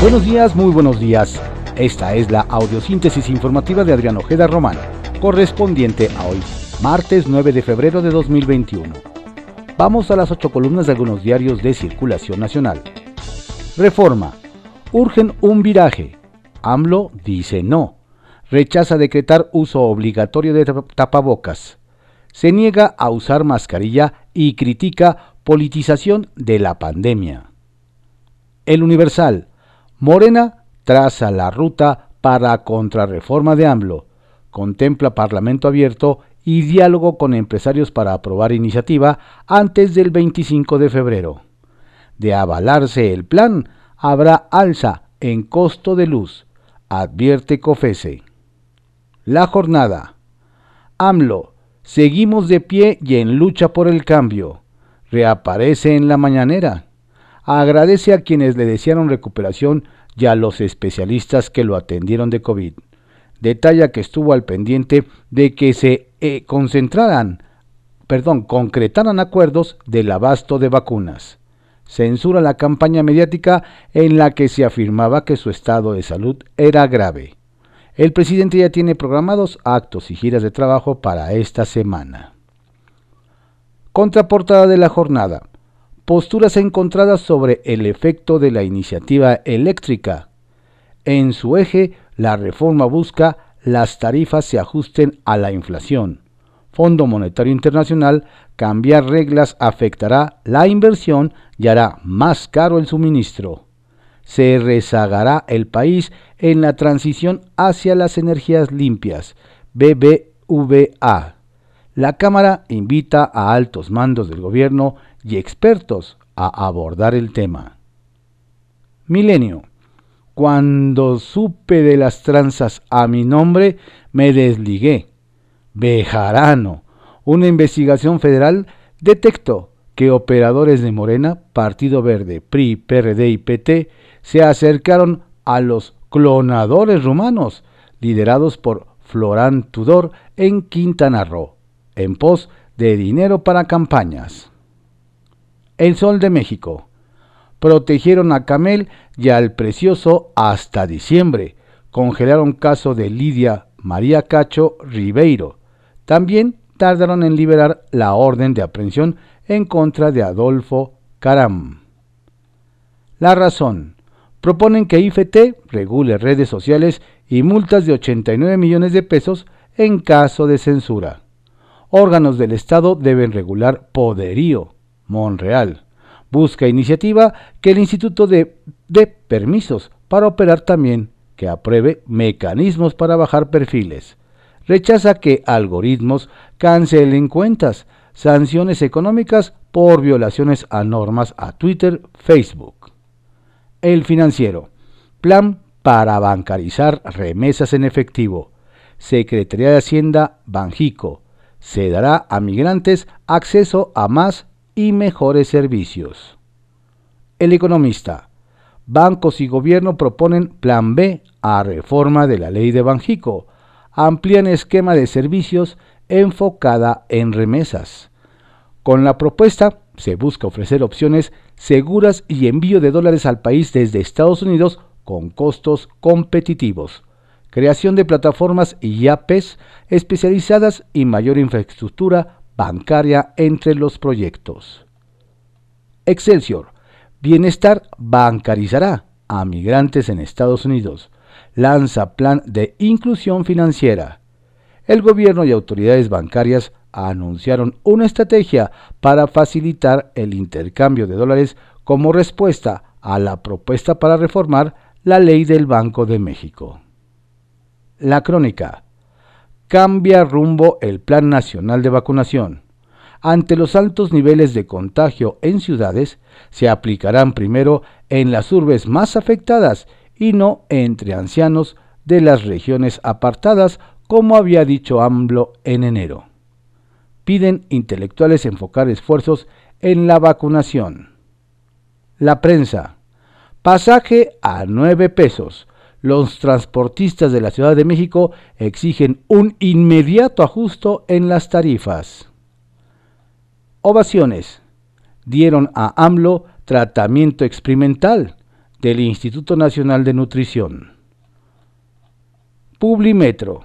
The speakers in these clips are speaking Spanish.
Buenos días, muy buenos días. Esta es la audiosíntesis informativa de Adrián Ojeda Román, correspondiente a hoy, martes 9 de febrero de 2021. Vamos a las ocho columnas de algunos diarios de circulación nacional. Reforma. Urgen un viraje. AMLO dice no. Rechaza decretar uso obligatorio de tapabocas. Se niega a usar mascarilla y critica politización de la pandemia. El Universal. Morena traza la ruta para contrarreforma de AMLO. Contempla Parlamento abierto y diálogo con empresarios para aprobar iniciativa antes del 25 de febrero. De avalarse el plan, habrá alza en costo de luz, advierte COFESE. La jornada. AMLO, seguimos de pie y en lucha por el cambio. Reaparece en la mañanera agradece a quienes le desearon recuperación y a los especialistas que lo atendieron de COVID. Detalla que estuvo al pendiente de que se eh, concentraran, perdón, concretaran acuerdos del abasto de vacunas. Censura la campaña mediática en la que se afirmaba que su estado de salud era grave. El presidente ya tiene programados actos y giras de trabajo para esta semana. Contraportada de la jornada posturas encontradas sobre el efecto de la iniciativa eléctrica. En su eje, la reforma busca las tarifas se ajusten a la inflación. Fondo Monetario Internacional, cambiar reglas afectará la inversión y hará más caro el suministro. Se rezagará el país en la transición hacia las energías limpias. BBVA. La Cámara invita a altos mandos del gobierno y expertos a abordar el tema. Milenio. Cuando supe de las tranzas a mi nombre, me desligué. Bejarano. Una investigación federal detectó que operadores de Morena, Partido Verde, PRI, PRD y PT se acercaron a los clonadores rumanos, liderados por Florán Tudor en Quintana Roo, en pos de dinero para campañas. El Sol de México. Protegieron a Camel y al Precioso hasta diciembre. Congelaron caso de Lidia María Cacho Ribeiro. También tardaron en liberar la orden de aprehensión en contra de Adolfo Caram. La razón. Proponen que IFT regule redes sociales y multas de 89 millones de pesos en caso de censura. Órganos del Estado deben regular poderío. Monreal. Busca iniciativa que el Instituto dé de permisos para operar también, que apruebe mecanismos para bajar perfiles. Rechaza que algoritmos cancelen cuentas, sanciones económicas por violaciones a normas a Twitter, Facebook. El financiero. Plan para bancarizar remesas en efectivo. Secretaría de Hacienda Banjico. Se dará a migrantes acceso a más y mejores servicios. El economista. Bancos y gobierno proponen Plan B a reforma de la ley de Banjico. Amplían esquema de servicios enfocada en remesas. Con la propuesta se busca ofrecer opciones seguras y envío de dólares al país desde Estados Unidos con costos competitivos. Creación de plataformas y APs especializadas y mayor infraestructura bancaria entre los proyectos. Excelsior. Bienestar bancarizará a migrantes en Estados Unidos. Lanza plan de inclusión financiera. El gobierno y autoridades bancarias anunciaron una estrategia para facilitar el intercambio de dólares como respuesta a la propuesta para reformar la ley del Banco de México. La crónica cambia rumbo el Plan Nacional de Vacunación. Ante los altos niveles de contagio en ciudades, se aplicarán primero en las urbes más afectadas y no entre ancianos de las regiones apartadas, como había dicho AMLO en enero. Piden intelectuales enfocar esfuerzos en la vacunación. La prensa. Pasaje a 9 pesos los transportistas de la Ciudad de México exigen un inmediato ajuste en las tarifas. Ovaciones. Dieron a AMLO tratamiento experimental. del Instituto Nacional de Nutrición. Publimetro.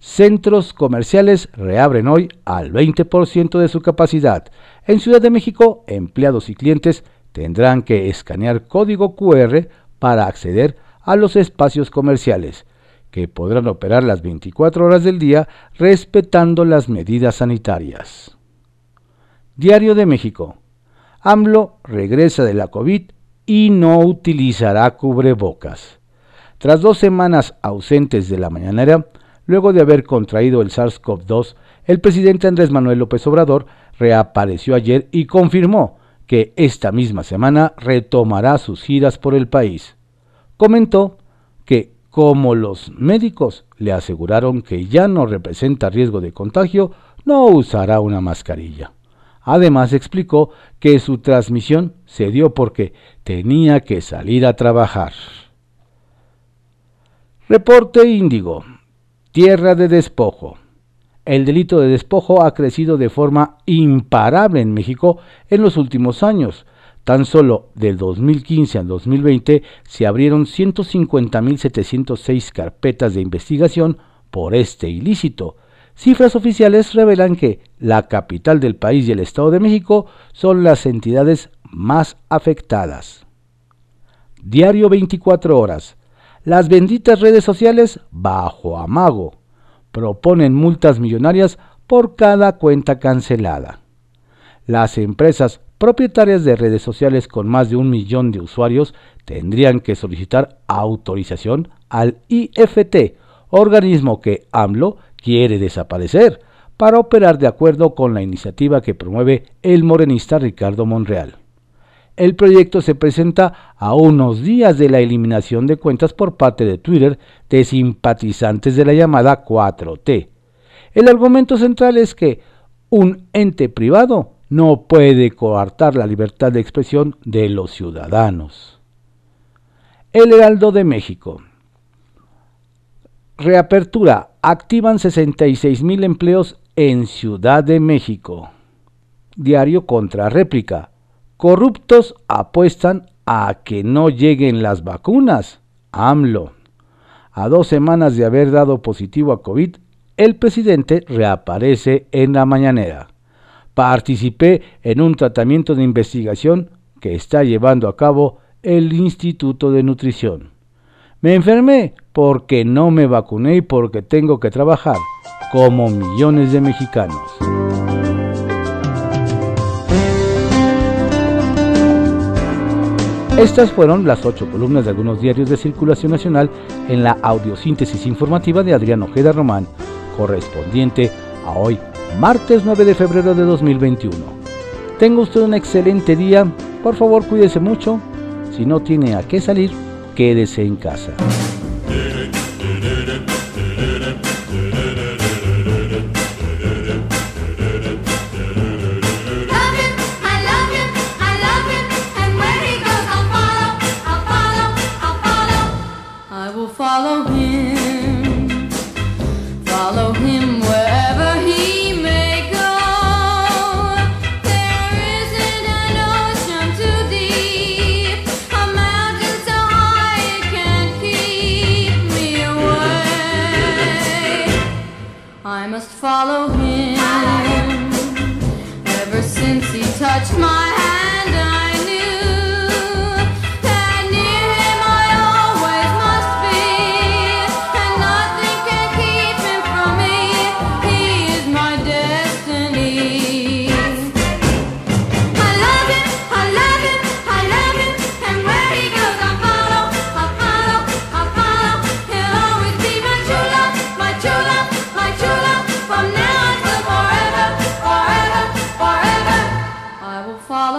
Centros comerciales reabren hoy al 20% de su capacidad. En Ciudad de México, empleados y clientes tendrán que escanear código QR para acceder a los espacios comerciales, que podrán operar las 24 horas del día respetando las medidas sanitarias. Diario de México. AMLO regresa de la COVID y no utilizará cubrebocas. Tras dos semanas ausentes de la mañanera, luego de haber contraído el SARS-CoV-2, el presidente Andrés Manuel López Obrador reapareció ayer y confirmó que esta misma semana retomará sus giras por el país. Comentó que como los médicos le aseguraron que ya no representa riesgo de contagio, no usará una mascarilla. Además explicó que su transmisión se dio porque tenía que salir a trabajar. Reporte Índigo. Tierra de despojo. El delito de despojo ha crecido de forma imparable en México en los últimos años. Tan solo del 2015 al 2020 se abrieron 150.706 carpetas de investigación por este ilícito, Cifras oficiales revelan que la capital del país y el Estado de México son las entidades más afectadas. Diario 24 horas. Las benditas redes sociales, bajo amago, proponen multas millonarias por cada cuenta cancelada. Las empresas propietarias de redes sociales con más de un millón de usuarios tendrían que solicitar autorización al IFT, organismo que AMLO quiere desaparecer para operar de acuerdo con la iniciativa que promueve el morenista Ricardo Monreal. El proyecto se presenta a unos días de la eliminación de cuentas por parte de Twitter de simpatizantes de la llamada 4T. El argumento central es que un ente privado no puede coartar la libertad de expresión de los ciudadanos. El Heraldo de México. Reapertura activan 66 mil empleos en Ciudad de México. Diario contra réplica. Corruptos apuestan a que no lleguen las vacunas. AMLO. A dos semanas de haber dado positivo a COVID, el presidente reaparece en la mañanera. Participé en un tratamiento de investigación que está llevando a cabo el Instituto de Nutrición. Me enfermé porque no me vacuné y porque tengo que trabajar, como millones de mexicanos. Estas fueron las ocho columnas de algunos diarios de circulación nacional en la audiosíntesis informativa de Adrián Ojeda Román, correspondiente a hoy, martes 9 de febrero de 2021. Tenga usted un excelente día, por favor cuídese mucho, si no tiene a qué salir, quédese en casa. Must follow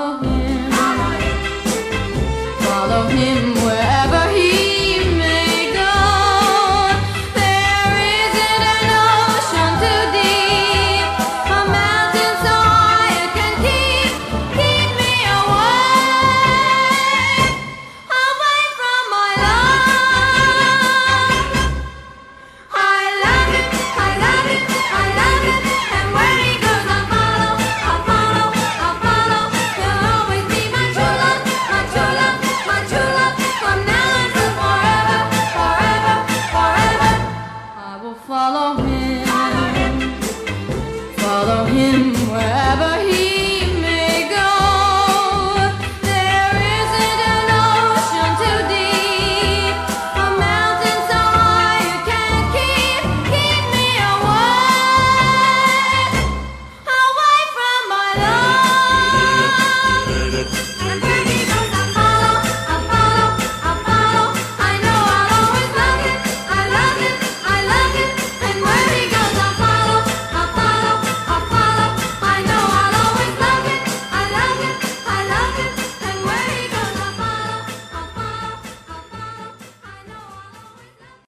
Follow him. Follow him. follow him.